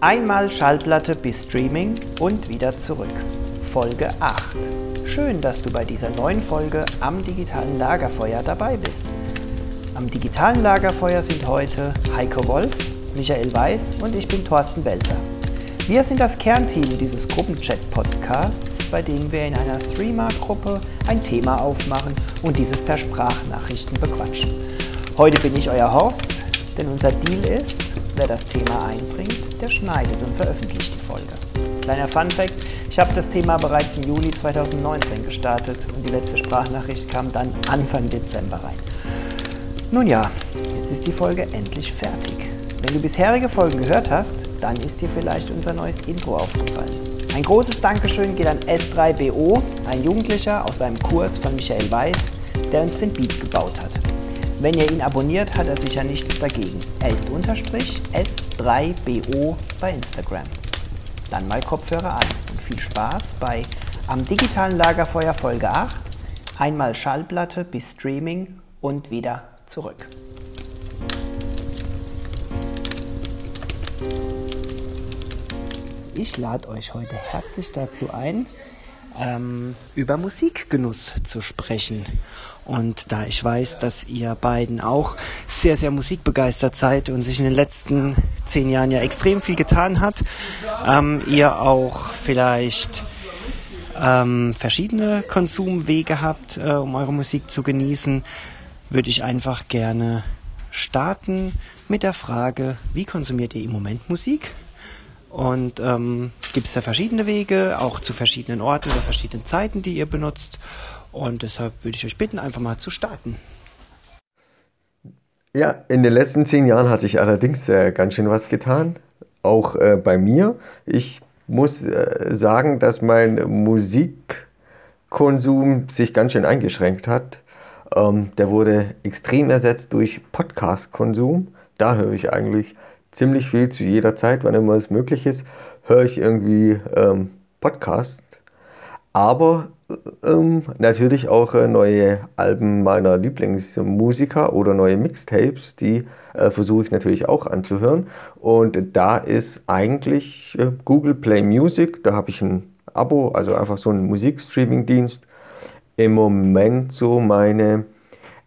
Einmal Schallplatte bis Streaming und wieder zurück. Folge 8. Schön, dass du bei dieser neuen Folge am digitalen Lagerfeuer dabei bist. Am digitalen Lagerfeuer sind heute Heiko Wolf, Michael Weiß und ich bin Thorsten Belzer. Wir sind das Kernteam dieses Gruppenchat-Podcasts, bei dem wir in einer Streamer-Gruppe ein Thema aufmachen und dieses per Sprachnachrichten bequatschen. Heute bin ich euer Horst, denn unser Deal ist, wer das Thema einbringt, der schneidet und veröffentlicht die Folge. Kleiner Funfact, ich habe das Thema bereits im Juli 2019 gestartet und die letzte Sprachnachricht kam dann Anfang Dezember rein. Nun ja, jetzt ist die Folge endlich fertig. Wenn du bisherige Folgen gehört hast, dann ist dir vielleicht unser neues Intro aufgefallen. Ein großes Dankeschön geht an S3BO, ein Jugendlicher aus einem Kurs von Michael Weiß, der uns den Beat gebaut hat. Wenn ihr ihn abonniert, hat er sicher nichts dagegen. Er ist unterstrich S3BO bei Instagram. Dann mal Kopfhörer an und viel Spaß bei Am digitalen Lagerfeuer Folge 8, einmal Schallplatte bis Streaming und wieder zurück. Ich lade euch heute herzlich dazu ein, ähm, über Musikgenuss zu sprechen. Und da ich weiß, dass ihr beiden auch sehr, sehr musikbegeistert seid und sich in den letzten zehn Jahren ja extrem viel getan hat, ähm, ihr auch vielleicht ähm, verschiedene Konsumwege habt, äh, um eure Musik zu genießen, würde ich einfach gerne starten mit der Frage, wie konsumiert ihr im Moment Musik? Und ähm, gibt es da verschiedene Wege, auch zu verschiedenen Orten oder verschiedenen Zeiten, die ihr benutzt. Und deshalb würde ich euch bitten, einfach mal zu starten. Ja, in den letzten zehn Jahren hat sich allerdings äh, ganz schön was getan. Auch äh, bei mir. Ich muss äh, sagen, dass mein Musikkonsum sich ganz schön eingeschränkt hat. Ähm, der wurde extrem ersetzt durch Podcast-Konsum. Da höre ich eigentlich ziemlich viel zu jeder Zeit, wann immer es möglich ist, höre ich irgendwie ähm, Podcast. Aber ähm, natürlich auch äh, neue Alben meiner Lieblingsmusiker oder neue Mixtapes, die äh, versuche ich natürlich auch anzuhören. Und da ist eigentlich äh, Google Play Music, da habe ich ein Abo, also einfach so einen Musikstreaming-Dienst im Moment so meine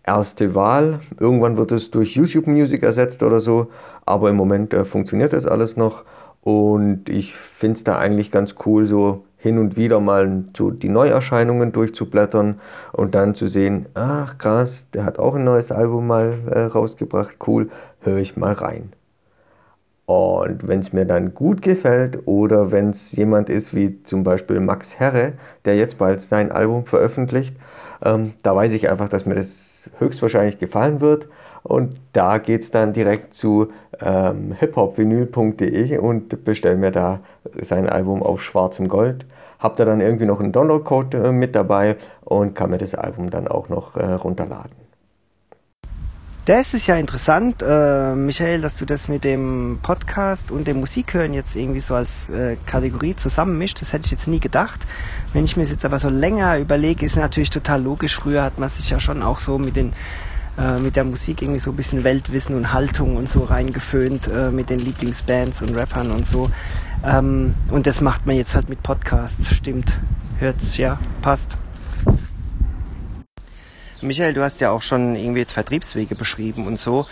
erste Wahl. Irgendwann wird es durch YouTube Music ersetzt oder so, aber im Moment äh, funktioniert das alles noch und ich finde es da eigentlich ganz cool, so hin und wieder mal so die Neuerscheinungen durchzublättern und dann zu sehen, ach krass, der hat auch ein neues Album mal äh, rausgebracht, cool, höre ich mal rein. Und wenn es mir dann gut gefällt oder wenn es jemand ist wie zum Beispiel Max Herre, der jetzt bald sein Album veröffentlicht, ähm, da weiß ich einfach, dass mir das höchstwahrscheinlich gefallen wird. Und da geht es dann direkt zu ähm, hiphopvinyl.de und bestelle mir da sein Album auf schwarzem Gold. Hab da dann irgendwie noch einen Downloadcode äh, mit dabei und kann mir das Album dann auch noch äh, runterladen. Das ist ja interessant, äh, Michael, dass du das mit dem Podcast und dem Musikhören jetzt irgendwie so als äh, Kategorie zusammenmischt. Das hätte ich jetzt nie gedacht. Wenn ich mir das jetzt aber so länger überlege, ist natürlich total logisch. Früher hat man sich ja schon auch so mit den äh, mit der Musik irgendwie so ein bisschen Weltwissen und Haltung und so reingeföhnt äh, mit den Lieblingsbands und Rappern und so. Ähm, und das macht man jetzt halt mit Podcasts. Stimmt. Hört's, ja, passt. Michael, du hast ja auch schon irgendwie jetzt Vertriebswege beschrieben und so,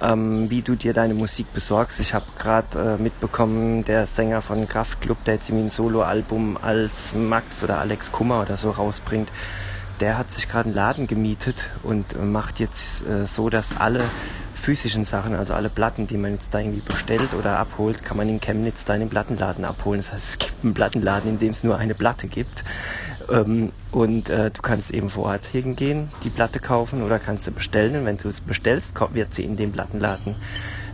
ähm, wie du dir deine Musik besorgst. Ich habe gerade äh, mitbekommen, der Sänger von Kraftklub, der jetzt irgendwie ein Soloalbum als Max oder Alex Kummer oder so rausbringt, der hat sich gerade einen Laden gemietet und macht jetzt äh, so, dass alle physischen Sachen, also alle Platten, die man jetzt da irgendwie bestellt oder abholt, kann man in Chemnitz da in den Plattenladen abholen. Das heißt, es gibt einen Plattenladen, in dem es nur eine Platte gibt. Ähm, und äh, du kannst eben vor Ort hingehen, die Platte kaufen oder kannst du bestellen. Und wenn du es bestellst, wird sie in den Plattenladen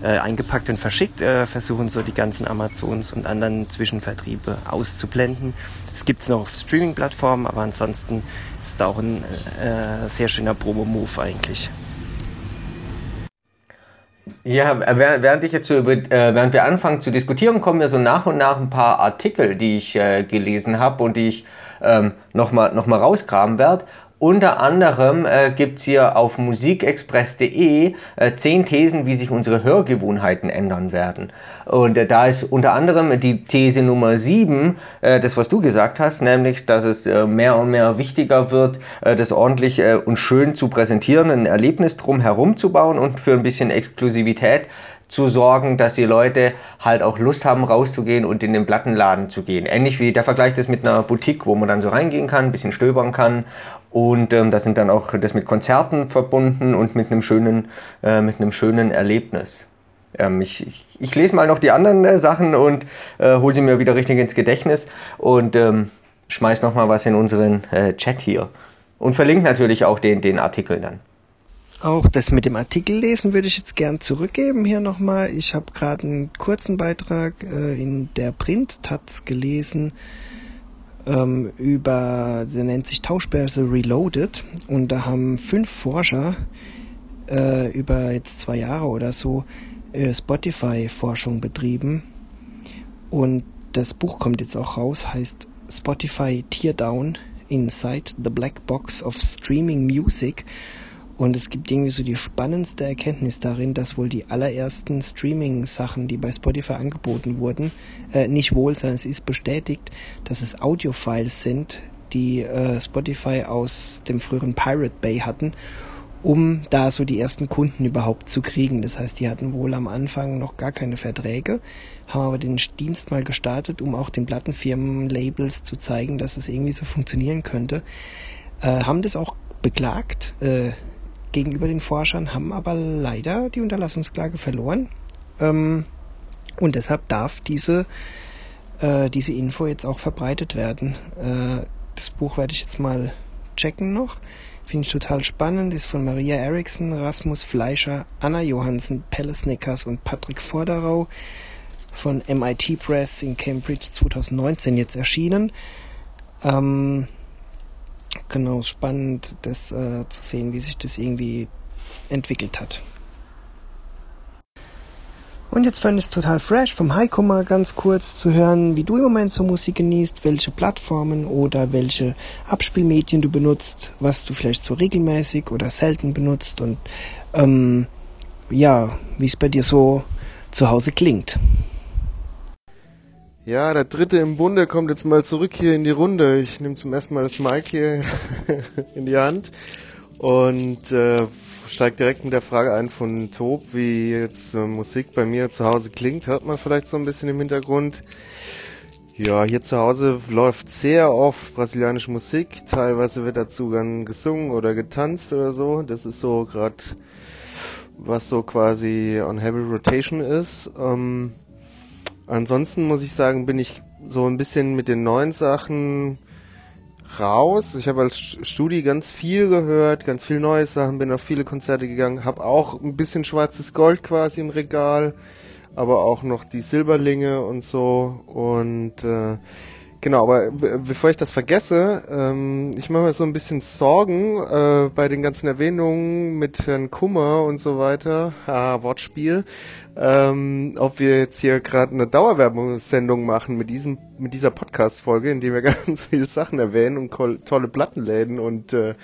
äh, eingepackt und verschickt. Äh, versuchen so die ganzen Amazons und anderen Zwischenvertriebe auszublenden. Es gibt es noch auf Streaming-Plattformen, aber ansonsten ist auch ein äh, sehr schöner Promo-Move eigentlich. Ja, während ich jetzt so über, äh, während wir anfangen zu diskutieren, kommen mir so nach und nach ein paar Artikel, die ich äh, gelesen habe und die ich ähm, nochmal noch mal rausgraben werde. Unter anderem äh, gibt es hier auf musikexpress.de äh, zehn Thesen, wie sich unsere Hörgewohnheiten ändern werden. Und äh, da ist unter anderem die These Nummer 7, äh, das was du gesagt hast, nämlich, dass es äh, mehr und mehr wichtiger wird, äh, das ordentlich äh, und schön zu präsentieren, ein Erlebnis drum herum zu bauen und für ein bisschen Exklusivität zu sorgen, dass die Leute halt auch Lust haben, rauszugehen und in den Plattenladen zu gehen. Ähnlich wie der Vergleich das mit einer Boutique, wo man dann so reingehen kann, ein bisschen stöbern kann und ähm, das sind dann auch das mit Konzerten verbunden und mit einem schönen, äh, mit einem schönen Erlebnis. Ähm, ich, ich, ich, lese mal noch die anderen äh, Sachen und äh, hole sie mir wieder richtig ins Gedächtnis und ähm, schmeiß noch mal was in unseren äh, Chat hier. Und verlinke natürlich auch den, den Artikel dann. Auch das mit dem Artikel lesen würde ich jetzt gern zurückgeben hier nochmal. Ich habe gerade einen kurzen Beitrag äh, in der Print-Taz gelesen ähm, über, der nennt sich Tauschbörse Reloaded. Und da haben fünf Forscher äh, über jetzt zwei Jahre oder so äh, Spotify-Forschung betrieben. Und das Buch kommt jetzt auch raus, heißt Spotify Teardown Inside the Black Box of Streaming Music und es gibt irgendwie so die spannendste Erkenntnis darin, dass wohl die allerersten Streaming-Sachen, die bei Spotify angeboten wurden, äh, nicht wohl, sondern es ist bestätigt, dass es Audio-Files sind, die äh, Spotify aus dem früheren Pirate Bay hatten, um da so die ersten Kunden überhaupt zu kriegen. Das heißt, die hatten wohl am Anfang noch gar keine Verträge, haben aber den Dienst mal gestartet, um auch den Plattenfirmen Labels zu zeigen, dass es irgendwie so funktionieren könnte. Äh, haben das auch beklagt. Äh, gegenüber den Forschern, haben aber leider die Unterlassungsklage verloren. Ähm, und deshalb darf diese, äh, diese Info jetzt auch verbreitet werden. Äh, das Buch werde ich jetzt mal checken noch. Finde ich total spannend. Ist von Maria Eriksson, Rasmus Fleischer, Anna Johansen, Pelle Snickers und Patrick Vorderau von MIT Press in Cambridge 2019 jetzt erschienen. Ähm, genau spannend, das äh, zu sehen, wie sich das irgendwie entwickelt hat. Und jetzt fand ich es total fresh, vom Heiko mal ganz kurz zu hören, wie du im Moment so Musik genießt, welche Plattformen oder welche Abspielmedien du benutzt, was du vielleicht so regelmäßig oder selten benutzt und ähm, ja, wie es bei dir so zu Hause klingt. Ja, der dritte im Bunde kommt jetzt mal zurück hier in die Runde. Ich nehme zum ersten Mal das Mic hier in die Hand und äh, steige direkt mit der Frage ein von Tob, wie jetzt äh, Musik bei mir zu Hause klingt. Hört man vielleicht so ein bisschen im Hintergrund. Ja, hier zu Hause läuft sehr oft brasilianische Musik. Teilweise wird dazu dann gesungen oder getanzt oder so. Das ist so gerade, was so quasi on heavy rotation ist. Ähm, Ansonsten muss ich sagen, bin ich so ein bisschen mit den neuen Sachen raus. Ich habe als Studi ganz viel gehört, ganz viel neue Sachen, bin auf viele Konzerte gegangen, habe auch ein bisschen schwarzes Gold quasi im Regal, aber auch noch die Silberlinge und so. Und äh, Genau, aber bevor ich das vergesse, ähm, ich mache mir so ein bisschen Sorgen äh, bei den ganzen Erwähnungen mit Herrn Kummer und so weiter, ah, Wortspiel, ähm, ob wir jetzt hier gerade eine Dauerwerbungssendung machen mit diesem mit dieser Podcast-Folge, in dem wir ganz viele Sachen erwähnen und tolle Plattenläden und äh,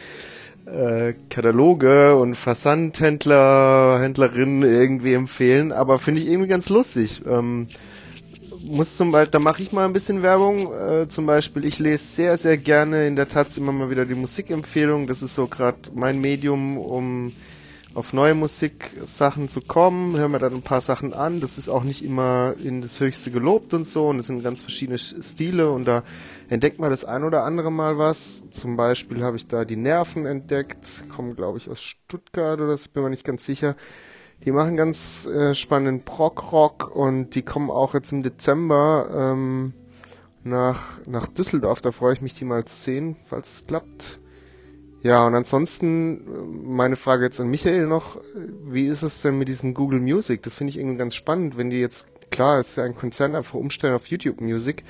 äh, Kataloge und Versandhändler, Händlerinnen irgendwie empfehlen, aber finde ich irgendwie ganz lustig. Ähm, muss zum Beispiel, da mache ich mal ein bisschen Werbung. Äh, zum Beispiel, ich lese sehr, sehr gerne in der Taz immer mal wieder die Musikempfehlung. Das ist so gerade mein Medium, um auf neue Musiksachen zu kommen. Hören wir dann ein paar Sachen an. Das ist auch nicht immer in das Höchste gelobt und so. Und es sind ganz verschiedene Stile und da entdeckt man das ein oder andere Mal was. Zum Beispiel habe ich da die Nerven entdeckt. Kommen, glaube ich, aus Stuttgart oder so, bin mir nicht ganz sicher. Die machen ganz äh, spannenden Prog-Rock und die kommen auch jetzt im Dezember ähm, nach, nach Düsseldorf. Da freue ich mich, die mal zu sehen, falls es klappt. Ja, und ansonsten äh, meine Frage jetzt an Michael noch. Wie ist es denn mit diesem Google Music? Das finde ich irgendwie ganz spannend, wenn die jetzt, klar, ist ja ein Konzern, einfach umstellen auf YouTube Music.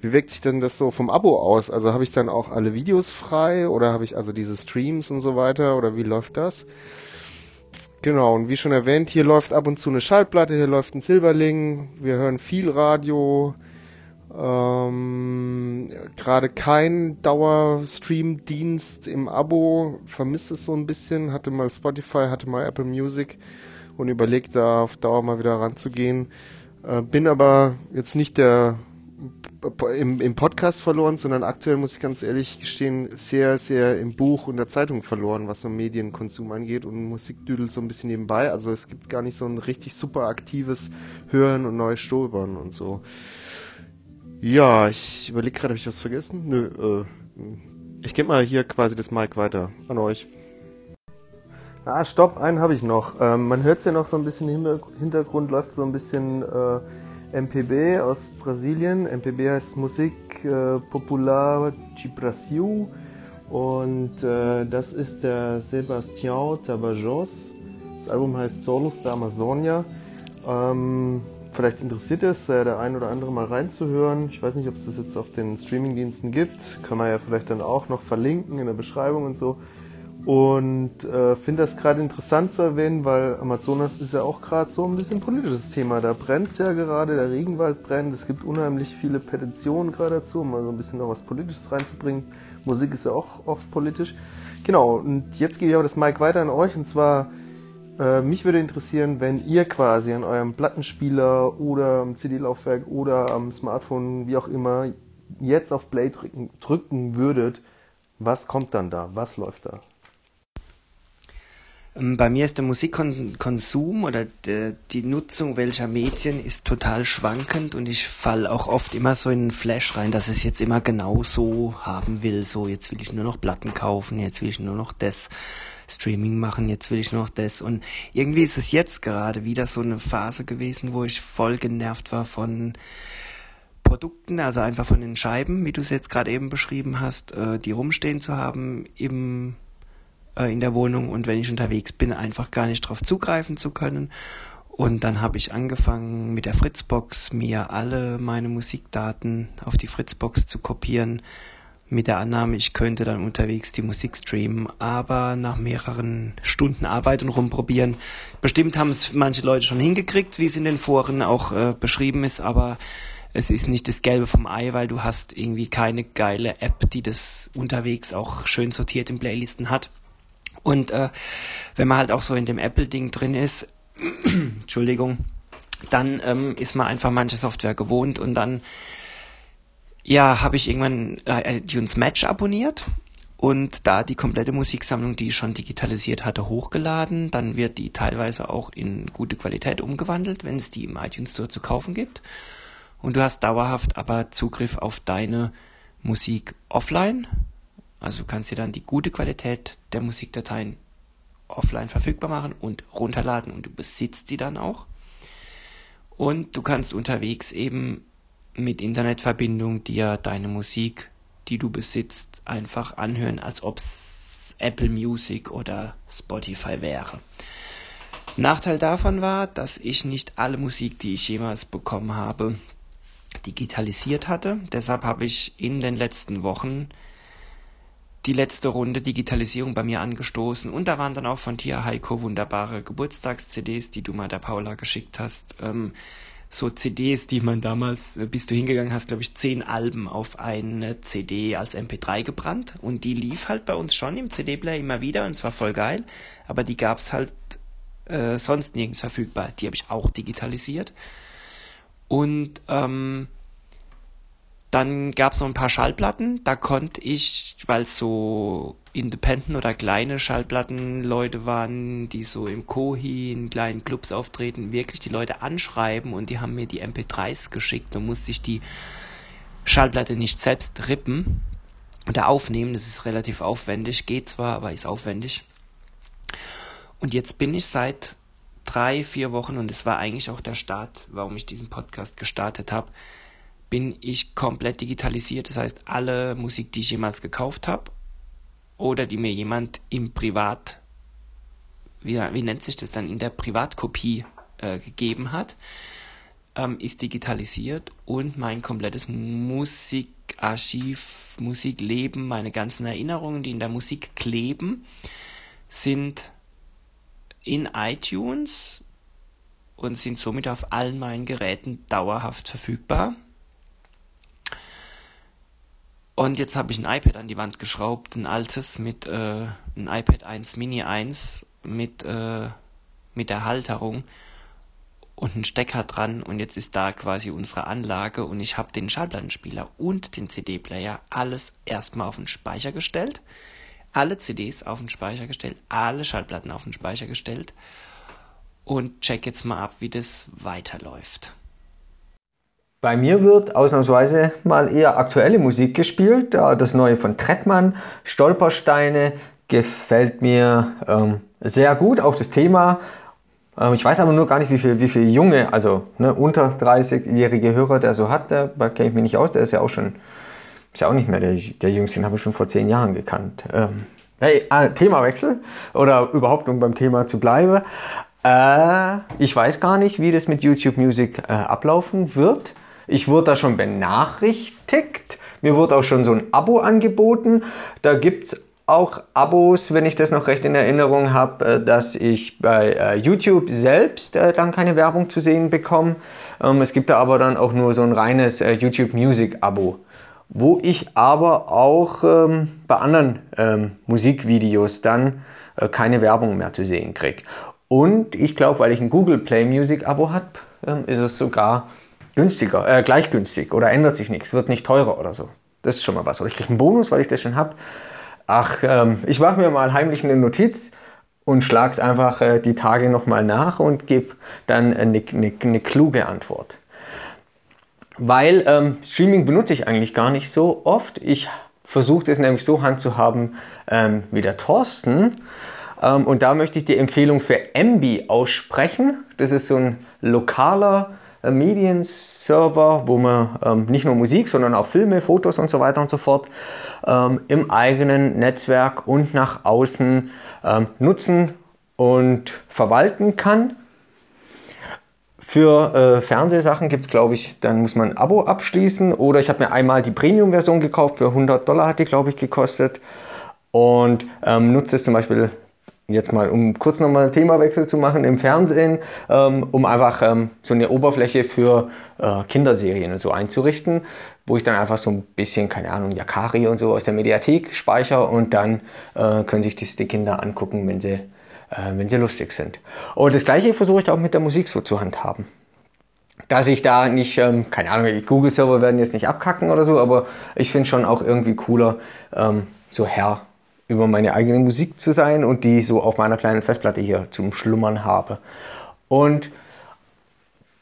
Wie wirkt sich denn das so vom Abo aus? Also habe ich dann auch alle Videos frei oder habe ich also diese Streams und so weiter oder wie läuft das? Genau, und wie schon erwähnt, hier läuft ab und zu eine Schallplatte, hier läuft ein Silberling, wir hören viel Radio Ähm, Gerade kein Dauerstream-Dienst im Abo, vermisst es so ein bisschen. Hatte mal Spotify, hatte mal Apple Music und überlegt da auf Dauer mal wieder ranzugehen. Äh, bin aber jetzt nicht der im, im Podcast verloren, sondern aktuell muss ich ganz ehrlich gestehen, sehr, sehr im Buch und der Zeitung verloren, was so Medienkonsum angeht und Musik düdelt so ein bisschen nebenbei. Also es gibt gar nicht so ein richtig super aktives Hören und neues Stolpern und so. Ja, ich überlege gerade, habe ich was vergessen? Nö, äh, ich gebe mal hier quasi das Mic weiter an euch. Ah, stopp, einen habe ich noch. Ähm, man hört es ja noch so ein bisschen im Hintergrund, läuft so ein bisschen äh, MPB aus Brasilien. MPB heißt Musik äh, Popular de Brasil und äh, das ist der Sebastião Tabajos. Das Album heißt Solos da Amazonia. Ähm, vielleicht interessiert es äh, der ein oder andere mal reinzuhören. Ich weiß nicht, ob es das jetzt auf den Streamingdiensten gibt. Kann man ja vielleicht dann auch noch verlinken in der Beschreibung und so. Und äh, finde das gerade interessant zu erwähnen, weil Amazonas ist ja auch gerade so ein bisschen politisches Thema. Da brennt es ja gerade, der Regenwald brennt. Es gibt unheimlich viele Petitionen gerade dazu, um mal so ein bisschen noch was Politisches reinzubringen. Musik ist ja auch oft politisch. Genau, und jetzt gebe ich aber das Mic weiter an euch. Und zwar, äh, mich würde interessieren, wenn ihr quasi an eurem Plattenspieler oder am CD-Laufwerk oder am Smartphone, wie auch immer, jetzt auf Play drücken, drücken würdet, was kommt dann da? Was läuft da? Ähm, bei mir ist der Musikkonsum oder die Nutzung welcher Medien ist total schwankend und ich falle auch oft immer so in einen Flash rein, dass es jetzt immer genau so haben will. So, jetzt will ich nur noch Platten kaufen, jetzt will ich nur noch das Streaming machen, jetzt will ich noch das. Und irgendwie ist es jetzt gerade wieder so eine Phase gewesen, wo ich voll genervt war von Produkten, also einfach von den Scheiben, wie du es jetzt gerade eben beschrieben hast, äh, die rumstehen zu haben im äh, in der Wohnung und wenn ich unterwegs bin, einfach gar nicht drauf zugreifen zu können. Und dann habe ich angefangen mit der Fritzbox mir alle meine Musikdaten auf die Fritzbox zu kopieren, mit der Annahme, ich könnte dann unterwegs die Musik streamen, aber nach mehreren Stunden Arbeit und rumprobieren, bestimmt haben es manche Leute schon hingekriegt, wie es in den Foren auch äh, beschrieben ist, aber es ist nicht das Gelbe vom Ei, weil du hast irgendwie keine geile App, die das unterwegs auch schön sortiert in Playlisten hat. Und äh, wenn man halt auch so in dem Apple-Ding drin ist, Entschuldigung, dann ähm, ist man einfach manche Software gewohnt und dann ja, habe ich irgendwann äh, iTunes Match abonniert und da die komplette Musiksammlung, die ich schon digitalisiert hatte, hochgeladen. Dann wird die teilweise auch in gute Qualität umgewandelt, wenn es die im iTunes Store zu kaufen gibt. Und du hast dauerhaft aber Zugriff auf deine Musik offline also du kannst dir dann die gute Qualität der Musikdateien offline verfügbar machen und runterladen und du besitzt die dann auch. Und du kannst unterwegs eben mit Internetverbindung dir deine Musik, die du besitzt, einfach anhören, als ob es Apple Music oder Spotify wäre. Nachteil davon war, dass ich nicht alle Musik, die ich jemals bekommen habe, digitalisiert hatte. Deshalb habe ich in den letzten Wochen die letzte Runde Digitalisierung bei mir angestoßen und da waren dann auch von dir, Heiko, wunderbare Geburtstags-CDs, die du mal der Paula geschickt hast. Ähm, so CDs, die man damals, äh, bist du hingegangen hast, glaube ich, zehn Alben auf eine CD als MP3 gebrannt. Und die lief halt bei uns schon im CD-Player immer wieder und zwar voll geil, aber die gab's halt äh, sonst nirgends verfügbar. Die habe ich auch digitalisiert. Und ähm, dann gab es noch ein paar Schallplatten, da konnte ich, weil es so Independent oder kleine Schallplattenleute waren, die so im Kohi in kleinen Clubs auftreten, wirklich die Leute anschreiben und die haben mir die MP3s geschickt und musste ich die Schallplatte nicht selbst rippen oder aufnehmen. Das ist relativ aufwendig, geht zwar, aber ist aufwendig. Und jetzt bin ich seit drei, vier Wochen und es war eigentlich auch der Start, warum ich diesen Podcast gestartet habe bin ich komplett digitalisiert. Das heißt, alle Musik, die ich jemals gekauft habe oder die mir jemand im Privat, wie, wie nennt sich das dann, in der Privatkopie äh, gegeben hat, ähm, ist digitalisiert und mein komplettes Musikarchiv, Musikleben, meine ganzen Erinnerungen, die in der Musik kleben, sind in iTunes und sind somit auf allen meinen Geräten dauerhaft verfügbar Und jetzt habe ich ein iPad an die Wand geschraubt, ein altes mit äh, ein iPad 1 Mini 1 mit äh, mit der Halterung und ein Stecker dran und jetzt ist da quasi unsere Anlage und ich habe den Schallplattenspieler und den CD-Player alles erstmal auf den Speicher gestellt, alle CDs auf den Speicher gestellt, alle Schallplatten auf den Speicher gestellt und check jetzt mal ab, wie das weiterläuft. Bei mir wird ausnahmsweise mal eher aktuelle Musik gespielt. Das neue von Trettmann, Stolpersteine, gefällt mir ähm, sehr gut. Auch das Thema ähm, ich weiß aber nur gar nicht, wie viele wie viel junge, also ne, unter 30-jährige Hörer der so hat. Da kenne ich mich nicht aus. Der ist ja auch schon, ist ja auch nicht mehr der, der Jüngste, den habe ich schon vor zehn Jahren gekannt. Ähm, hey, äh, Themawechsel oder überhaupt, um beim Thema zu bleiben. Äh, ich weiß gar nicht, wie das mit YouTube Music äh, ablaufen wird. Ich wurde da schon benachrichtigt. Mir wurde auch schon so ein Abo angeboten. Da gibt es auch Abos, wenn ich das noch recht in Erinnerung habe, äh, dass ich bei äh, YouTube selbst äh, dann keine Werbung zu sehen bekomme. Ähm, es gibt da aber dann auch nur so ein reines YouTube Music Abo, wo ich aber auch ähm, bei anderen ähm, Musikvideos dann keine Werbung mehr zu sehen kriege. Und ich glaube, weil ich ein Google Play Music Abo habe, ist es sogar günstiger, äh, gleich günstig oder ändert sich nichts, wird nicht teurer oder so. Das ist schon mal was. Oder ich kriege einen Bonus, weil ich das schon habe ach, ähm, ich mache mir mal heimlich eine Notiz und schlage es einfach äh, die Tage nochmal nach und gebe dann eine, eine, eine, kluge Antwort. Weil ähm, Streaming benutze ich eigentlich gar nicht so oft. Ich versuche es nämlich so handzuhaben ähm, wie der Thorsten. Ähm, und da möchte ich die Empfehlung für MB aussprechen. Das ist so ein lokaler äh, Medienserver, wo man ähm, nicht nur Musik, sondern auch Filme, Fotos und so weiter und so fort ähm, im eigenen Netzwerk und nach außen ähm, nutzen und verwalten kann. Für äh, Fernsehsachen gibt es, glaube ich, dann muss man ein Abo abschließen oder ich habe mir einmal die Premium-Version gekauft, für 100 Dollar hat die, glaube ich, gekostet und ähm, nutze es zum Beispiel jetzt mal, um kurz nochmal einen Themawechsel zu machen, im Fernsehen, ähm, um einfach ähm, so eine Oberfläche für äh, Kinderserien so einzurichten, wo ich dann einfach so ein bisschen, keine Ahnung, Yakari und so aus der Mediathek speichere und dann äh, können sich das die Kinder angucken, wenn sie, äh, wenn sie lustig sind. Und das gleiche versuche ich auch mit der Musik so zu handhaben. Dass ich da nicht, ähm, keine Ahnung, Google-Server werden jetzt nicht abkacken oder so, aber ich finde schon auch irgendwie cooler, ähm, so Herr über meine eigene Musik zu sein und die so auf meiner kleinen Festplatte hier zum Schlummern habe. Und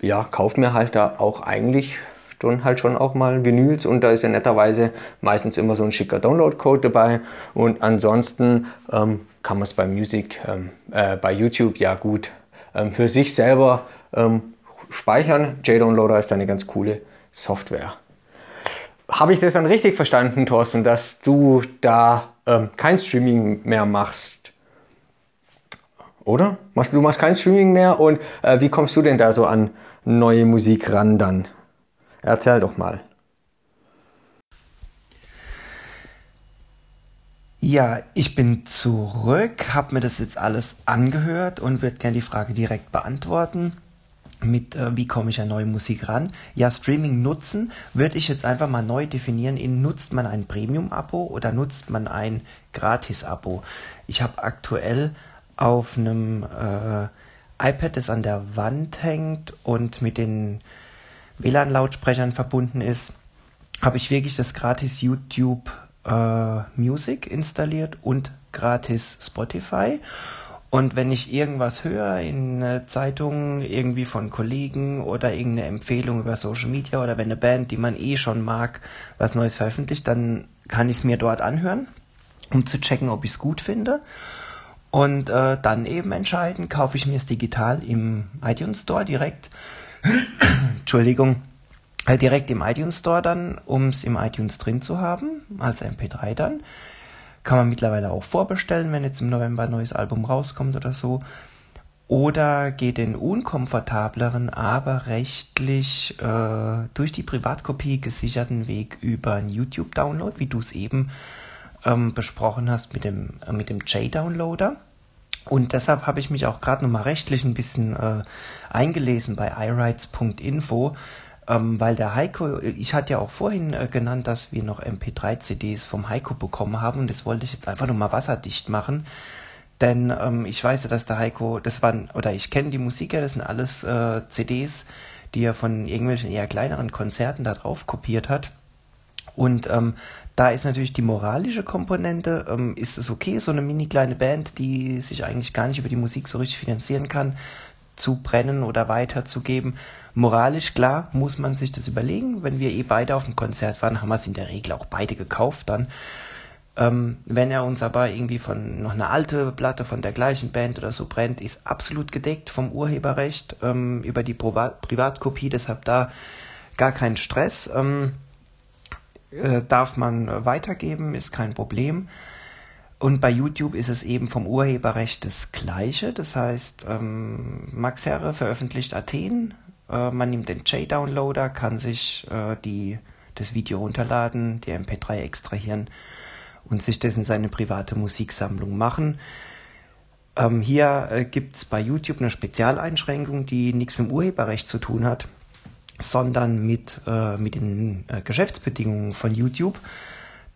ja, kaufe mir halt da auch eigentlich dann halt schon auch mal Vinyls und da ist ja netterweise meistens immer so ein schicker Download-Code dabei und ansonsten ähm, kann man es bei Music, ähm, äh, bei YouTube ja gut ähm, für sich selber ähm, speichern. JDownloader ist eine ganz coole Software. Habe ich das dann richtig verstanden, Thorsten, dass du da ähm, kein Streaming mehr machst. Oder? du machst kein Streaming mehr und äh, wie kommst du denn da so an neue Musik ran dann? Erzähl doch mal. Ja, ich bin zurück, habe mir das jetzt alles angehört und würde gerne die Frage direkt beantworten mit äh, wie komme ich an neue Musik ran. Ja, Streaming nutzen würde ich jetzt einfach mal neu definieren in nutzt man ein Premium-Abo oder nutzt man ein Gratis-Abo. Ich habe aktuell auf einem äh, iPad, das an der Wand hängt und mit den WLAN-Lautsprechern verbunden ist, habe ich wirklich das gratis YouTube äh, Music installiert und gratis Spotify. Und wenn ich irgendwas höre in Zeitungen, irgendwie von Kollegen oder irgendeine Empfehlung über Social Media oder wenn eine Band, die man eh schon mag, was Neues veröffentlicht, dann kann ich es mir dort anhören, um zu checken, ob ich es gut finde. Und äh, dann eben entscheiden, kaufe ich mir es digital im iTunes Store direkt. Entschuldigung. Halt direkt im iTunes Store dann, um es im iTunes drin zu haben, als MP3 dann. Kann man mittlerweile auch vorbestellen, wenn jetzt im November ein neues Album rauskommt oder so. Oder geht den unkomfortableren, aber rechtlich äh, durch die Privatkopie gesicherten Weg über einen YouTube-Download, wie du es eben ähm, besprochen hast mit dem, äh, mit dem J-Downloader. Und deshalb habe ich mich auch gerade nochmal rechtlich ein bisschen äh, eingelesen bei iRights.info. ähm, weil der Heiko, ich hatte ja auch vorhin äh, genannt, dass wir noch MP3-CDs vom Heiko bekommen haben und das wollte ich jetzt einfach nur mal wasserdicht machen. Denn ähm, ich weiß ja, dass der Heiko, das waren, oder ich kenne die Musiker, das sind alles äh, CDs, die er von irgendwelchen eher kleineren Konzerten da drauf kopiert hat. Und ähm, da ist natürlich die moralische Komponente, ähm, ist es okay, so eine mini kleine Band, die sich eigentlich gar nicht über die Musik so richtig finanzieren kann, zu brennen oder weiterzugeben. Moralisch klar muss man sich das überlegen. Wenn wir eh beide auf dem Konzert waren, haben wir es in der Regel auch beide gekauft dann. Ähm, wenn er uns aber irgendwie von noch eine alte Platte von der gleichen Band oder so brennt, ist absolut gedeckt vom Urheberrecht ähm, über die Privat Privatkopie, deshalb da gar kein Stress. Ähm, äh, darf man weitergeben, ist kein Problem. Und bei YouTube ist es eben vom Urheberrecht das Gleiche. Das heißt, ähm, Max Herre veröffentlicht Athen. Äh, man nimmt den J-Downloader, kann sich äh, die, das Video runterladen, die MP3 extrahieren und sich das in seine private Musiksammlung machen. Ähm, hier äh, gibt es bei YouTube eine Spezialeinschränkung, die nichts mit dem Urheberrecht zu tun hat, sondern mit, äh, mit den äh, Geschäftsbedingungen von YouTube.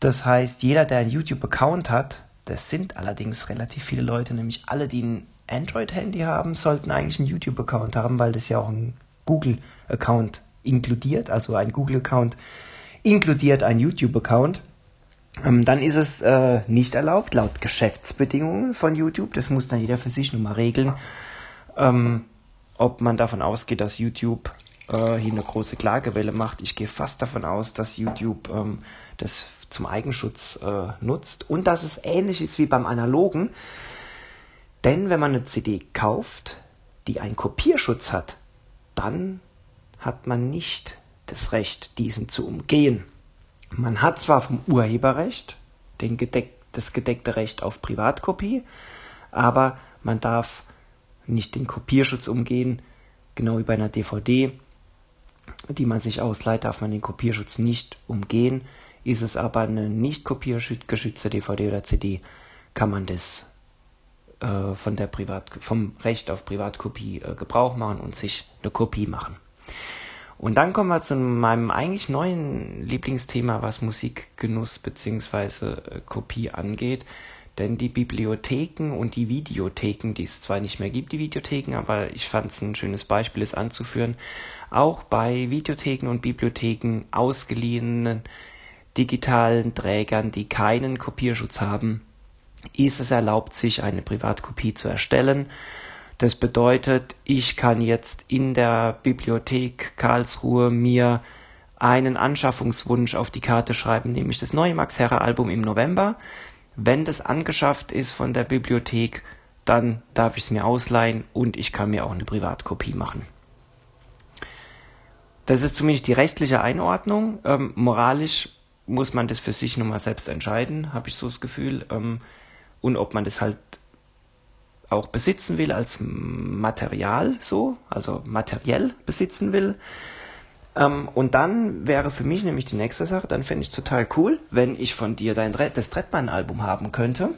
Das heißt, jeder, der einen YouTube-Account hat, das sind allerdings relativ viele Leute, nämlich alle, die ein Android-Handy haben, sollten eigentlich einen YouTube-Account haben, weil das ja auch ein Google-Account inkludiert, also ein Google-Account inkludiert ein YouTube-Account. Ähm, dann ist es äh, nicht erlaubt, laut Geschäftsbedingungen von YouTube. Das muss dann jeder für sich nochmal regeln, ähm, ob man davon ausgeht, dass YouTube äh, hier eine große Klagewelle macht. Ich gehe fast davon aus, dass YouTube ähm, das zum Eigenschutz äh, nutzt und dass es ähnlich ist wie beim Analogen. Denn wenn man eine CD kauft, die einen Kopierschutz hat, dann hat man nicht das Recht, diesen zu umgehen. Man hat zwar vom Urheberrecht den gedeck das gedeckte Recht auf Privatkopie, aber man darf nicht den Kopierschutz umgehen. Genau wie bei einer DVD, die man sich ausleiht, darf man den Kopierschutz nicht umgehen. Ist es aber eine nicht kopiergeschützte DVD oder CD, kann man das äh, von der Privat vom Recht auf Privatkopie äh, Gebrauch machen und sich eine Kopie machen. Und dann kommen wir zu meinem eigentlich neuen Lieblingsthema, was Musikgenuss bzw. Äh, Kopie angeht. Denn die Bibliotheken und die Videotheken, die es zwar nicht mehr gibt, die Videotheken, aber ich fand es ein schönes Beispiel, es anzuführen, auch bei Videotheken und Bibliotheken ausgeliehenen digitalen Trägern, die keinen Kopierschutz haben, ist es erlaubt, sich eine Privatkopie zu erstellen das bedeutet, ich kann jetzt in der Bibliothek Karlsruhe mir einen Anschaffungswunsch auf die Karte schreiben, nämlich das neue Max Herre Album im November. Wenn das angeschafft ist von der Bibliothek, dann darf ich es mir ausleihen und ich kann mir auch eine Privatkopie machen. Das ist zumindest die rechtliche Einordnung. Ähm, moralisch muss man das für sich nochmal selbst entscheiden, habe ich so das Gefühl. Ähm, und ob man das halt auch besitzen will als Material, so, also materiell besitzen will. Ähm, und dann wäre für mich nämlich die nächste Sache, dann fände ich total cool, wenn ich von dir dein das Trettmann-Album haben könnte.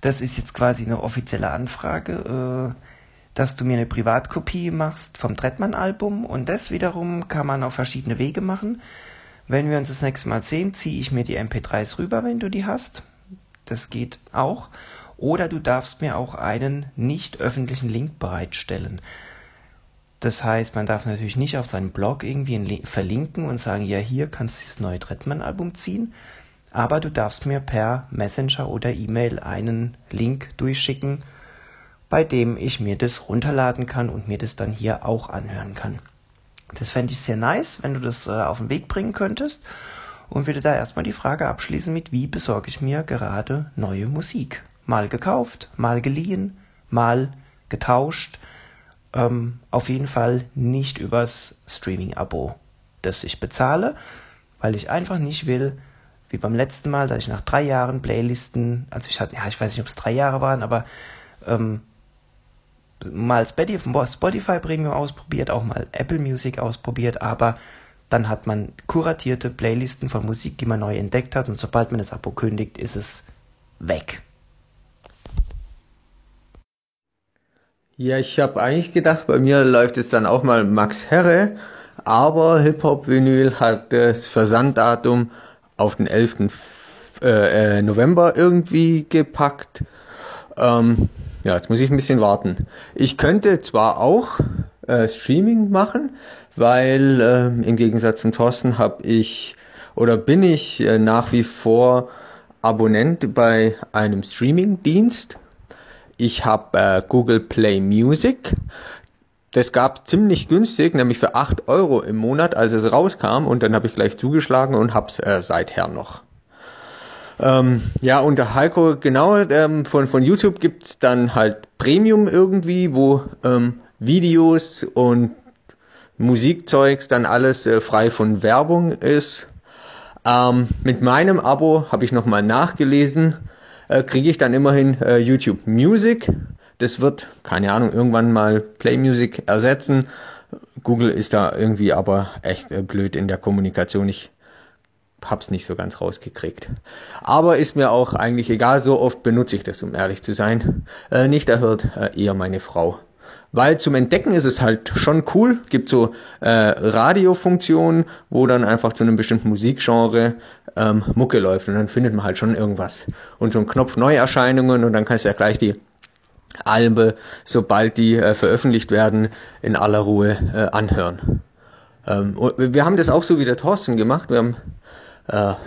Das ist jetzt quasi eine offizielle Anfrage, äh, dass du mir eine Privatkopie machst vom Trettmann-Album und das wiederum kann man auf verschiedene Wege machen. Wenn wir uns das nächste Mal sehen, ziehe ich mir die MP3s rüber, wenn du die hast. Das geht auch. Oder du darfst mir auch einen nicht öffentlichen Link bereitstellen. Das heißt, man darf natürlich nicht auf seinen Blog irgendwie verlinken und sagen, ja, hier kannst du das neue Trettmann-Album ziehen, aber du darfst mir per Messenger oder E-Mail einen Link durchschicken, bei dem ich mir das runterladen kann und mir das dann hier auch anhören kann. Das fände ich sehr nice, wenn du das äh, auf den Weg bringen könntest und würde da erstmal die Frage abschließen mit, wie besorge ich mir gerade neue Musik? mal gekauft, mal geliehen, mal getauscht. Ähm, auf jeden Fall nicht übers Streaming-Abo, das ich bezahle, weil ich einfach nicht will, wie beim letzten Mal, dass ich nach drei Jahren Playlisten, also ich hatte, ja, ich weiß nicht, ob es drei Jahre waren, aber ähm, mal Spotify Premium ausprobiert, auch mal Apple Music ausprobiert, aber dann hat man kuratierte Playlisten von Musik, die man neu entdeckt hat und sobald man das Abo kündigt, ist es weg. Ja, ich habe eigentlich gedacht, bei mir läuft es dann auch mal Max Herre, aber Hip-Hop-Vinyl hat das Versanddatum auf den 11. Äh, äh, November irgendwie gepackt. Ähm, ja, jetzt muss ich ein bisschen warten. Ich könnte zwar auch äh, Streaming machen, weil äh, im Gegensatz zum Thorsten habe ich oder bin ich äh, nach wie vor Abonnent bei einem Streaming-Dienst. Ich habe äh, Google Play Music. Das gab ziemlich günstig, nämlich für 8 Euro im Monat, als es rauskam. Und dann habe ich gleich zugeschlagen und hab's äh, seither noch. Ähm, ja, unter Heiko, genau, ähm, von, von YouTube gibt's dann halt Premium irgendwie, wo ähm, Videos und Musikzeugs dann alles äh, frei von Werbung ist. Ähm, mit meinem Abo habe ich nochmal nachgelesen, äh, kriege ich dann immerhin äh, YouTube Music. Das wird, keine Ahnung, irgendwann mal Play Music ersetzen. Google ist da irgendwie aber echt äh, blöd in der Kommunikation. Ich hab's nicht so ganz rausgekriegt. Aber ist mir auch eigentlich egal, so oft benutze ich das, um ehrlich zu sein. Äh, nicht erhört äh, eher meine Frau. Weil zum Entdecken ist es halt schon cool. Gibt so äh, Radiofunktionen, wo dann einfach zu einem bestimmten Musikgenre ähm, Mucke läuft und dann findet man halt schon irgendwas. Und so ein Knopf Neuerscheinungen und dann kannst du ja gleich die Albe, sobald die äh, veröffentlicht werden, in aller Ruhe äh, anhören. Ähm, wir haben das auch so wie der Thorsten gemacht. Wir haben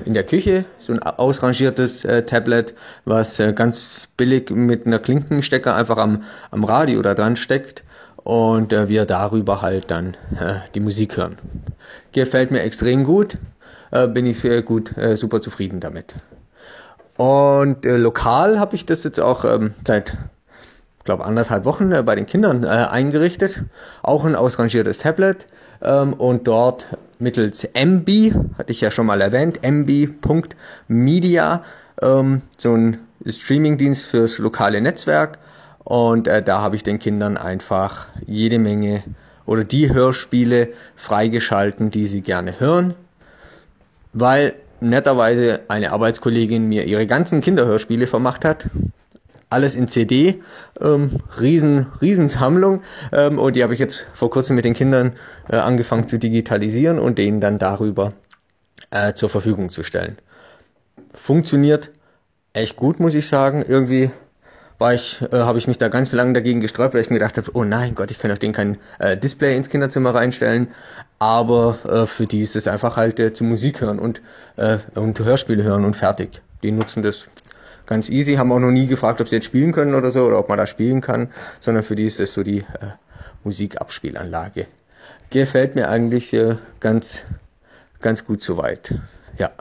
in der Küche, so ein ausrangiertes äh, Tablet, was äh, ganz billig mit einer Klinkenstecker einfach am, am Radio da dran steckt und äh, wir darüber halt dann äh, die Musik hören. Gefällt mir extrem gut, äh, bin ich gut, äh, super zufrieden damit. Und äh, lokal habe ich das jetzt auch ähm, seit glaube anderthalb Wochen äh, bei den Kindern äh, eingerichtet. Auch ein ausrangiertes Tablet ähm, und dort mittels MB, hatte ich ja schon mal erwähnt, mb.media, ähm, so ein Streamingdienst fürs lokale Netzwerk. Und äh, da habe ich den Kindern einfach jede Menge oder die Hörspiele freigeschalten, die sie gerne hören, weil netterweise eine Arbeitskollegin mir ihre ganzen Kinderhörspiele vermacht hat alles in CD, ähm, riesen, Riesensammlung ähm, und die habe ich jetzt vor kurzem mit den Kindern äh, angefangen zu digitalisieren und denen dann darüber äh, zur Verfügung zu stellen. Funktioniert echt gut, muss ich sagen. Irgendwie war ich, äh, habe ich mich da ganz lange dagegen gesträubt, weil ich mir gedacht habe, oh nein Gott, ich kann auf den kein äh, Display ins Kinderzimmer reinstellen. Aber äh, für die ist es einfach halt äh, zu Musik hören und, äh, und Hörspiele hören und fertig. Die nutzen das ganz easy, haben auch noch nie gefragt, ob sie jetzt spielen können oder so, oder ob man da spielen kann, sondern für die ist das so die äh, Musikabspielanlage. Gefällt mir eigentlich äh, ganz, ganz gut soweit. Ja.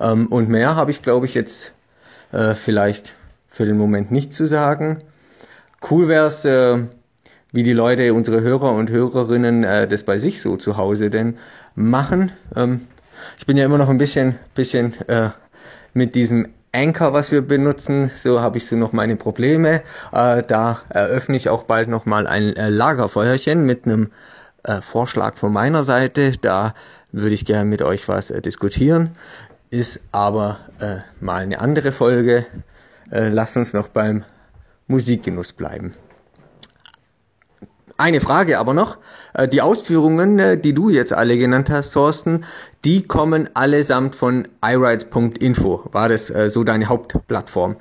Ähm, und mehr habe ich, glaube ich, jetzt äh, vielleicht für den Moment nicht zu sagen. Cool wäre es, äh, wie die Leute, unsere Hörer und Hörerinnen, äh, das bei sich so zu Hause denn machen. Ähm, ich bin ja immer noch ein bisschen, bisschen äh, mit diesem Anchor, was wir benutzen, so habe ich so noch meine Probleme. Äh, da eröffne ich auch bald nochmal ein äh, Lagerfeuerchen mit einem äh, Vorschlag von meiner Seite. Da würde ich gerne mit euch was äh, diskutieren. Ist aber äh, mal eine andere Folge. Äh, lasst uns noch beim Musikgenuss bleiben. Eine Frage aber noch. Äh, die Ausführungen, äh, die du jetzt alle genannt hast, Thorsten, die kommen allesamt von iRights.info. War das äh, so deine Hauptplattform?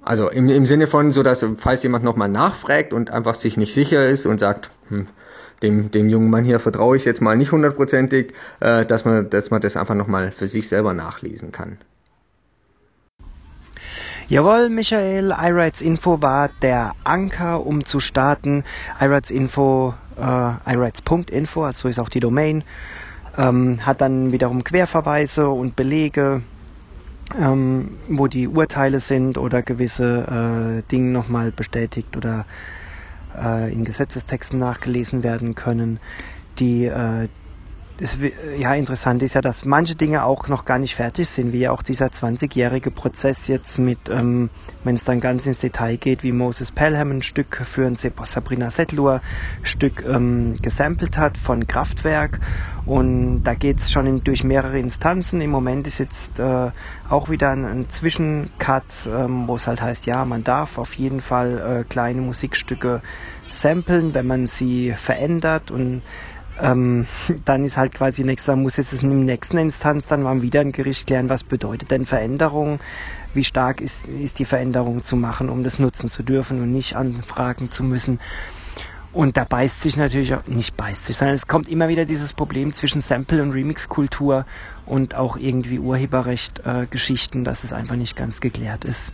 Also im, im Sinne von, so dass falls jemand nochmal nachfragt und einfach sich nicht sicher ist und sagt, hm, dem, dem jungen Mann hier vertraue ich jetzt mal nicht hundertprozentig, dass man, dass man das einfach nochmal für sich selber nachlesen kann. Jawohl, Michael, iRights Info war der Anker, um zu starten. iRights Info, äh, iRights.info, also ist auch die Domain, ähm, hat dann wiederum Querverweise und Belege, ähm, wo die Urteile sind oder gewisse äh, Dinge nochmal bestätigt oder äh, in Gesetzestexten nachgelesen werden können, die äh, das, ja, interessant ist ja, dass manche Dinge auch noch gar nicht fertig sind, wie ja auch dieser 20-jährige Prozess jetzt mit, ähm, wenn es dann ganz ins Detail geht, wie Moses Pelham ein Stück für ein Sabrina Settler Stück ähm, gesampelt hat von Kraftwerk. Und da geht es schon in, durch mehrere Instanzen. Im Moment ist jetzt äh, auch wieder ein, ein Zwischencut, ähm, wo es halt heißt, ja, man darf auf jeden Fall äh, kleine Musikstücke samplen, wenn man sie verändert und ähm, dann ist halt quasi nächster, muss jetzt in der nächsten Instanz dann mal wieder ein Gericht klären, was bedeutet denn Veränderung, wie stark ist, ist die Veränderung zu machen, um das nutzen zu dürfen und nicht anfragen zu müssen. Und da beißt sich natürlich auch, nicht beißt sich, sondern es kommt immer wieder dieses Problem zwischen Sample- und Remix-Kultur und auch irgendwie Urheberrecht-Geschichten, äh, dass es einfach nicht ganz geklärt ist.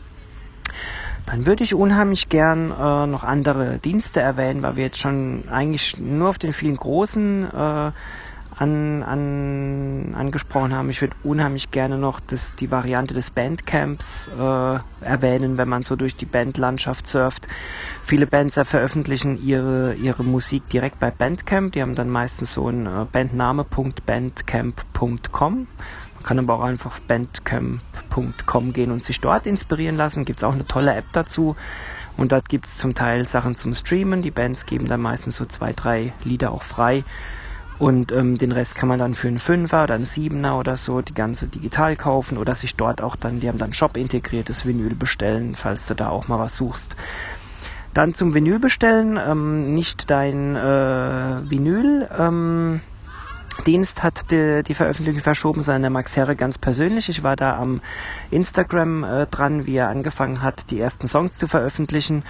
Dann würde ich unheimlich gern äh, noch andere Dienste erwähnen, weil wir jetzt schon eigentlich nur auf den vielen großen äh, an, an, angesprochen haben. Ich würde unheimlich gerne noch das, die Variante des Bandcamps äh, erwähnen, wenn man so durch die Bandlandschaft surft. Viele Bands veröffentlichen ihre, ihre Musik direkt bei Bandcamp. Die haben dann meistens so einen äh, Bandname.bandcamp.com. Kann aber auch einfach auf bandcamp.com gehen und sich dort inspirieren lassen. Gibt es auch eine tolle App dazu. Und dort gibt es zum Teil Sachen zum Streamen. Die Bands geben dann meistens so zwei, drei Lieder auch frei. Und ähm, den Rest kann man dann für einen Fünfer oder einen Siebener oder so die ganze digital kaufen oder sich dort auch dann, die haben dann Shop integriertes Vinyl bestellen, falls du da auch mal was suchst. Dann zum Vinyl bestellen, ähm, nicht dein äh, Vinyl. Ähm, Dienst hat die, die Veröffentlichung verschoben, sondern der Max Herre ganz persönlich. Ich war da am Instagram äh, dran, wie er angefangen hat, die ersten Songs zu veröffentlichen.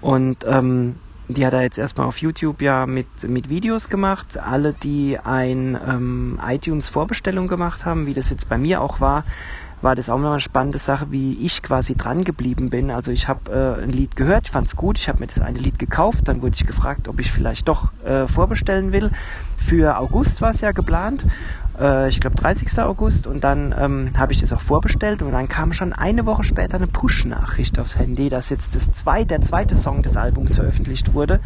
Und ähm, die hat er jetzt erstmal auf YouTube ja mit, mit Videos gemacht. Alle, die ein ähm, iTunes Vorbestellung gemacht haben, wie das jetzt bei mir auch war, war das auch noch eine spannende Sache, wie ich quasi dran geblieben bin. Also ich habe äh, ein Lied gehört, ich fand es gut, ich habe mir das eine Lied gekauft, dann wurde ich gefragt, ob ich vielleicht doch äh, vorbestellen will. Für August war es ja geplant äh, ich glaube 30. August und dann ähm, habe ich das auch vorbestellt und dann kam schon eine Woche später eine Push-Nachricht aufs Handy, dass jetzt das zwei, der zweite Song des Albums veröffentlicht wurde.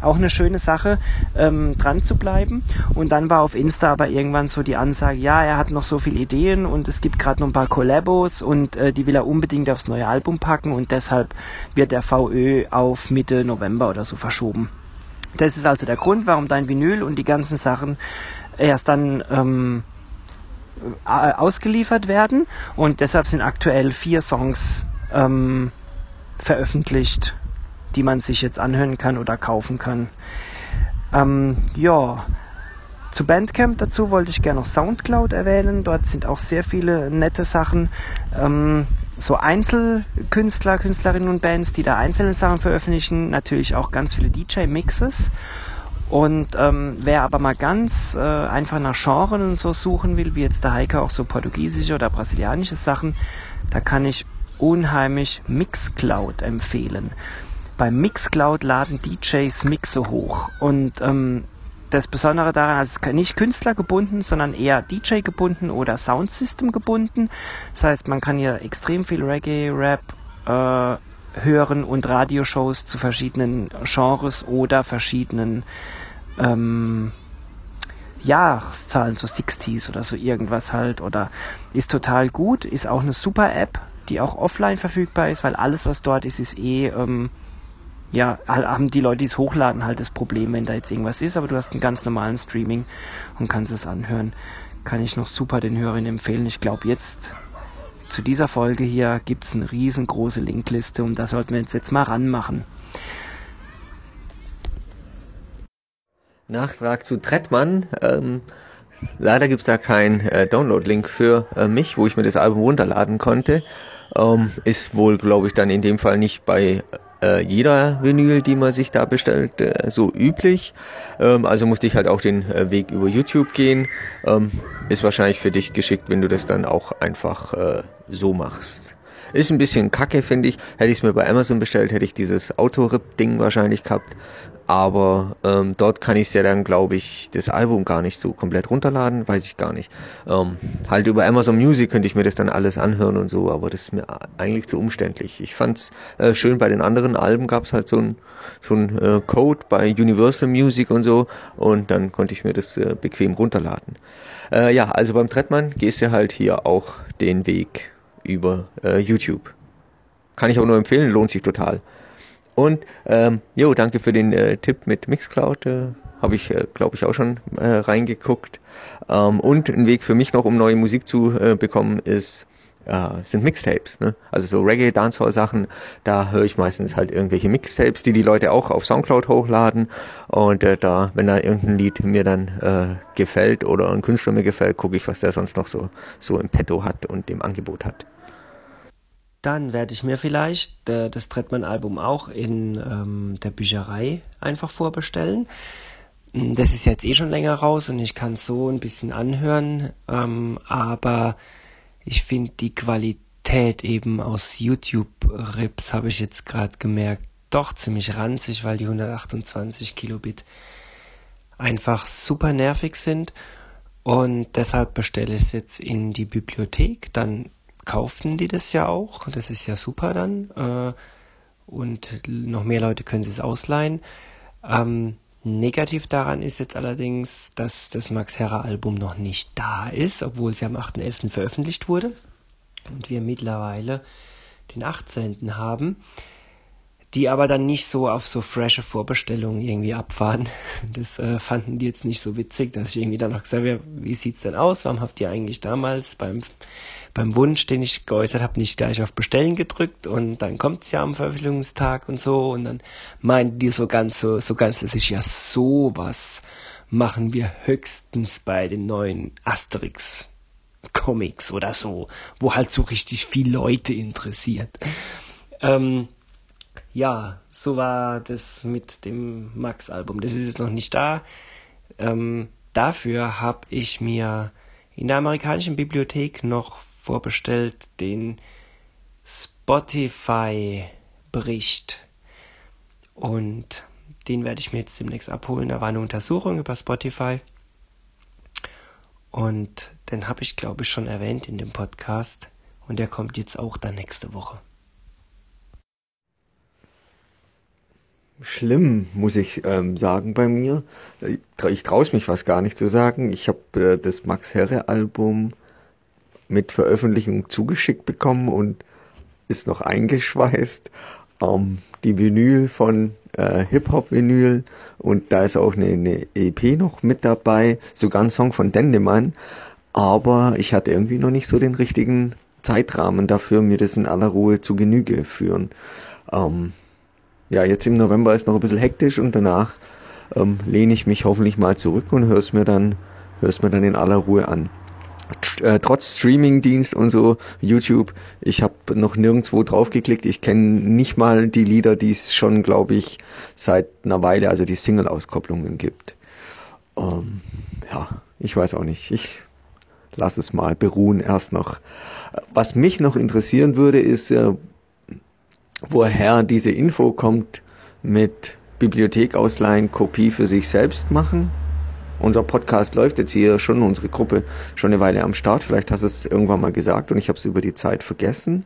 Auch eine schöne Sache, ähm, dran zu bleiben. Und dann war auf Insta aber irgendwann so die Ansage, ja, er hat noch so viele Ideen und es gibt gerade noch ein paar Collabos und äh, die will er unbedingt aufs neue Album packen und deshalb wird der VÖ auf Mitte November oder so verschoben. Das ist also der Grund, warum dein Vinyl und die ganzen Sachen erst dann ähm, ausgeliefert werden. Und deshalb sind aktuell vier Songs ähm, veröffentlicht, die man sich jetzt anhören kann oder kaufen kann. Ähm, ja, zu Bandcamp dazu wollte ich gerne noch Soundcloud erwähnen. Dort sind auch sehr viele nette Sachen. Ähm, so Einzelkünstler, Künstlerinnen und Bands, die da einzelne Sachen veröffentlichen. Natürlich auch ganz viele DJ-Mixes. Und ähm, wer aber mal ganz äh, einfach nach Genren und so suchen will, wie jetzt der Heike auch so portugiesische oder brasilianische Sachen, da kann ich unheimlich Mixcloud empfehlen. Bei Mixcloud laden DJs Mixe hoch und ähm, das Besondere daran, also es ist nicht Künstler gebunden, sondern eher DJ gebunden oder Soundsystem gebunden. Das heißt, man kann hier extrem viel Reggae, Rap, äh, hören und Radioshows zu verschiedenen Genres oder verschiedenen ähm, Jahreszahlen, so 60s oder so irgendwas halt, oder ist total gut, ist auch eine super App, die auch offline verfügbar ist, weil alles, was dort ist, ist eh, ähm, ja, haben die Leute, die es hochladen, halt das Problem, wenn da jetzt irgendwas ist, aber du hast einen ganz normalen Streaming und kannst es anhören. Kann ich noch super den Hörern empfehlen. Ich glaube, jetzt zu dieser Folge hier gibt es eine riesengroße Linkliste und da sollten wir uns jetzt mal ranmachen. Nachtrag zu Trettmann. Ähm, leider gibt es da keinen äh, Download-Link für äh, mich, wo ich mir das Album runterladen konnte. Ähm, ist wohl, glaube ich, dann in dem Fall nicht bei äh, jeder Vinyl, die man sich da bestellt, äh, so üblich. Ähm, also musste ich halt auch den äh, Weg über YouTube gehen. Ähm, ist wahrscheinlich für dich geschickt, wenn du das dann auch einfach äh, so machst. Ist ein bisschen kacke, finde ich. Hätte ich es mir bei Amazon bestellt, hätte ich dieses Autorip-Ding wahrscheinlich gehabt aber ähm, dort kann ich ja dann, glaube ich, das Album gar nicht so komplett runterladen, weiß ich gar nicht. Ähm, halt über Amazon Music könnte ich mir das dann alles anhören und so, aber das ist mir eigentlich zu umständlich. Ich fand's äh, schön, bei den anderen Alben gab's halt so ein so ein äh, Code bei Universal Music und so und dann konnte ich mir das äh, bequem runterladen. Äh, ja, also beim Trettmann gehst du halt hier auch den Weg über äh, YouTube. Kann ich auch nur empfehlen, lohnt sich total. Und ähm, jo, danke für den äh, Tipp mit Mixcloud. Äh, Habe ich, äh, glaube ich, auch schon äh, reingeguckt. Ähm, und ein Weg für mich noch, um neue Musik zu äh, bekommen, ist äh, sind Mixtapes. Ne? Also so Reggae, Dancehall Sachen, da höre ich meistens halt irgendwelche Mixtapes, die die Leute auch auf Soundcloud hochladen. Und äh, da, wenn da irgendein Lied mir dann äh, gefällt oder ein Künstler mir gefällt, gucke ich, was der sonst noch so so im Petto hat und im Angebot hat. Dann werde ich mir vielleicht äh, das Trettmann-Album auch in ähm, der Bücherei einfach vorbestellen. Hm, das ist jetzt eh schon länger raus und ich kann es so ein bisschen anhören, ähm, aber ich finde die Qualität eben aus YouTube-Rips, habe ich jetzt gerade gemerkt, doch ziemlich ranzig, weil die 128 Kilobit einfach super nervig sind. Und deshalb bestelle ich es jetzt in die Bibliothek. Dann kauften die das ja auch. Das ist ja super dann. Äh, und noch mehr Leute können es ausleihen. Ähm, negativ daran ist jetzt allerdings, dass das Max Herrer Album noch nicht da ist, obwohl ja am 8.11. veröffentlicht wurde. Und wir mittlerweile den 18. haben die aber dann nicht so auf so frische Vorbestellungen irgendwie abfahren. Das äh, fanden die jetzt nicht so witzig, dass ich irgendwie dann noch gesagt habe, wie sieht's denn aus? Warum habt ihr eigentlich damals beim, beim Wunsch, den ich geäußert habe, nicht gleich auf Bestellen gedrückt und dann kommt's ja am Veröffentlichungstag und so und dann meinten die so ganz so, so ganz, das ist ja sowas machen wir höchstens bei den neuen Asterix Comics oder so, wo halt so richtig viel Leute interessiert. Ähm, ja, so war das mit dem Max-Album. Das ist jetzt noch nicht da. Ähm, dafür habe ich mir in der amerikanischen Bibliothek noch vorbestellt den Spotify-Bericht. Und den werde ich mir jetzt demnächst abholen. Da war eine Untersuchung über Spotify. Und den habe ich, glaube ich, schon erwähnt in dem Podcast. Und der kommt jetzt auch dann nächste Woche. schlimm, muss ich ähm, sagen bei mir. Ich traue es mich fast gar nicht zu sagen. Ich habe äh, das Max Herre Album mit Veröffentlichung zugeschickt bekommen und ist noch eingeschweißt. Ähm, die Vinyl von äh, Hip-Hop-Vinyl und da ist auch eine, eine EP noch mit dabei, sogar ein Song von Dendemann. Aber ich hatte irgendwie noch nicht so den richtigen Zeitrahmen dafür, mir das in aller Ruhe zu Genüge führen. Ähm, ja, jetzt im November ist noch ein bisschen hektisch und danach ähm, lehne ich mich hoffentlich mal zurück und höre es mir dann, hör's mir dann in aller Ruhe an. Äh, trotz Streamingdienst und so, YouTube, ich habe noch nirgendwo draufgeklickt. Ich kenne nicht mal die Lieder, die es schon, glaube ich, seit einer Weile, also die Single-Auskopplungen gibt. Ähm, ja, ich weiß auch nicht. Ich lass es mal beruhen erst noch. Was mich noch interessieren würde, ist, äh, woher diese Info kommt mit Bibliothek ausleihen, Kopie für sich selbst machen. Unser Podcast läuft jetzt hier schon, unsere Gruppe schon eine Weile am Start. Vielleicht hast du es irgendwann mal gesagt und ich habe es über die Zeit vergessen.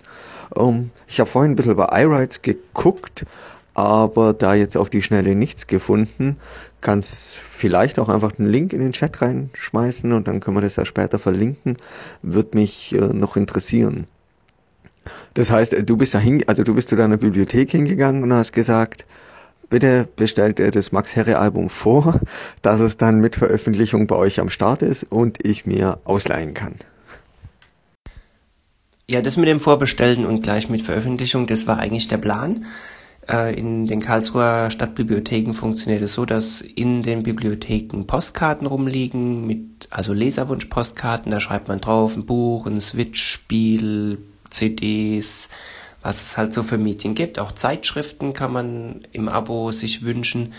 Ähm, ich habe vorhin ein bisschen bei iRights geguckt, aber da jetzt auf die Schnelle nichts gefunden, kannst vielleicht auch einfach einen Link in den Chat reinschmeißen und dann können wir das ja später verlinken. Wird mich äh, noch interessieren. Das heißt, du bist da hin, also du bist zu deiner Bibliothek hingegangen und hast gesagt, bitte bestellt ihr das Max Herre Album vor, dass es dann mit Veröffentlichung bei euch am Start ist und ich mir ausleihen kann. Ja, das mit dem Vorbestellen und gleich mit Veröffentlichung, das war eigentlich der Plan. Äh, in den Karlsruher Stadtbibliotheken funktioniert es so, dass in den Bibliotheken Postkarten rumliegen, mit, also Leserwunsch-Postkarten, da schreibt man drauf ein Buch, ein Switch-Spiel, CDs, was es halt so für Medien gibt. Auch Zeitschriften kann man im Abo sich wünschen.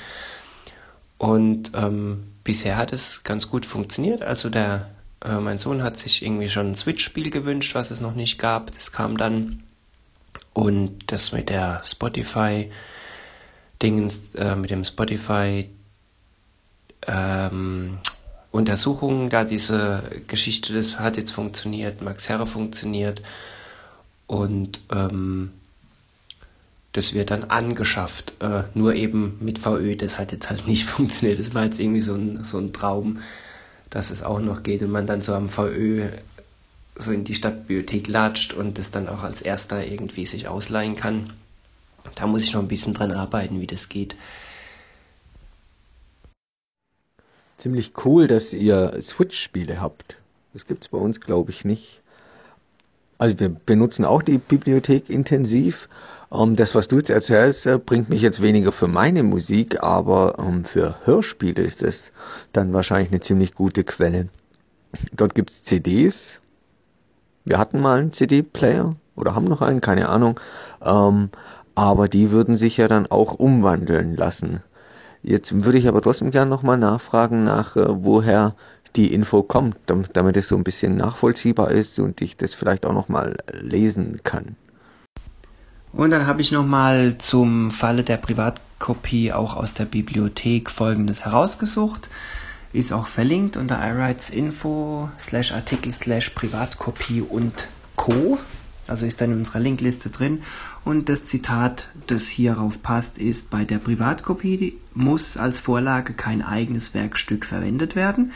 Und ähm, bisher hat es ganz gut funktioniert. Also der, äh, mein Sohn hat sich irgendwie schon ein Switch-Spiel gewünscht, was es noch nicht gab. Das kam dann. Und das mit der Spotify Dingens, äh, mit dem Spotify ähm, Untersuchungen, da diese Geschichte, das hat jetzt funktioniert, Max Herre funktioniert und ähm, das wird dann angeschafft. Äh, nur eben mit VÖ, das hat jetzt halt nicht funktioniert. Das war jetzt irgendwie so ein, so ein Traum, dass es auch noch geht und man dann so am VÖ so in die Stadtbibliothek latscht und das dann auch als erster irgendwie sich ausleihen kann. Da muss ich noch ein bisschen dran arbeiten, wie das geht. Ziemlich cool, dass ihr Switch-Spiele habt. Das gibt's bei uns, glaube ich, nicht. Also wir benutzen auch die Bibliothek intensiv. Ähm, das, was du jetzt erzählst, äh, bringt mich jetzt weniger für meine Musik, aber ähm, für Hörspiele ist es dann wahrscheinlich eine ziemlich gute Quelle. Dort gibt's CDs. Wir hatten mal einen CD-Player oder haben noch einen, keine Ahnung. Ähm, aber die würden sich ja dann auch umwandeln lassen. Jetzt würde ich aber trotzdem gerne nochmal nachfragen nach, äh, woher die Info kommt, damit, es so ein bisschen nachvollziehbar ist und ich das vielleicht auch nochmal lesen kann. Und dann habe ich nochmal zum Falle der Privatkopie auch aus der Bibliothek folgendes herausgesucht. Ist auch verlinkt unter Info slash Artikel slash Privatkopie und Co. Also ist dann in unserer Linkliste drin. Und das Zitat, das hierauf passt, ist, bei der Privatkopie muss als Vorlage kein eigenes Werkstück verwendet werden.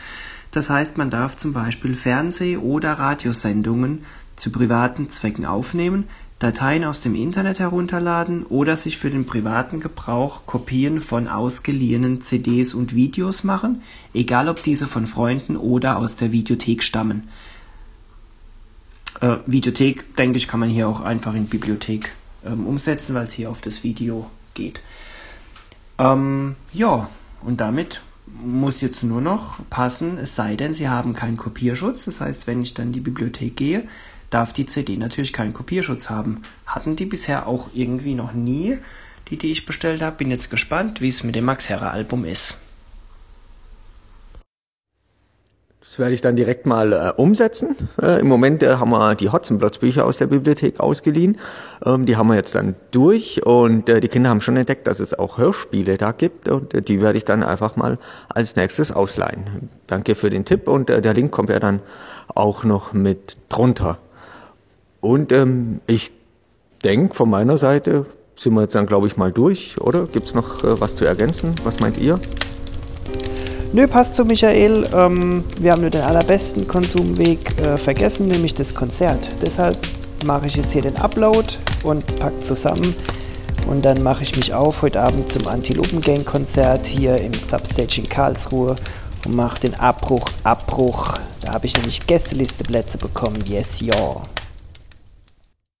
Das heißt, man darf zum Beispiel Fernseh- oder Radiosendungen zu privaten Zwecken aufnehmen, Dateien aus dem Internet herunterladen oder sich für den privaten Gebrauch Kopien von ausgeliehenen CDs und Videos machen, egal ob diese von Freunden oder aus der Videothek stammen. Äh, Videothek, denke ich, kann man hier auch einfach in Bibliothek ähm, umsetzen, weil es hier auf das Video geht. Ähm, ja, und damit muss jetzt nur noch passen, es sei denn, Sie haben keinen Kopierschutz. Das heißt, wenn ich dann in die Bibliothek gehe, darf die CD natürlich keinen Kopierschutz haben. Hatten die bisher auch irgendwie noch nie, die, die ich bestellt habe. Bin jetzt gespannt, wie es mit dem Max Herrer Album ist. Das werde ich dann direkt mal äh, umsetzen. Äh, Im Moment äh, haben wir die Hotzenplotz-Bücher aus der Bibliothek ausgeliehen. Ähm, die haben wir jetzt dann durch und äh, die Kinder haben schon entdeckt, dass es auch Hörspiele da gibt und äh, die werde ich dann einfach mal als nächstes ausleihen. Danke für den Tipp und äh, der Link kommt ja dann auch noch mit drunter. Und ähm, ich denke, von meiner Seite sind wir jetzt dann, glaube ich, mal durch, oder? Gibt es noch äh, was zu ergänzen? Was meint ihr? Nö, passt zu Michael. Ähm, wir haben nur den allerbesten Konsumweg äh, vergessen, nämlich das Konzert. Deshalb mache ich jetzt hier den Upload und pack zusammen. Und dann mache ich mich auf heute Abend zum Antilopen-Gang-Konzert hier im Substage in Karlsruhe und mache den Abbruch, Abbruch. Da habe ich nämlich Gästelisteplätze bekommen. Yes, ja.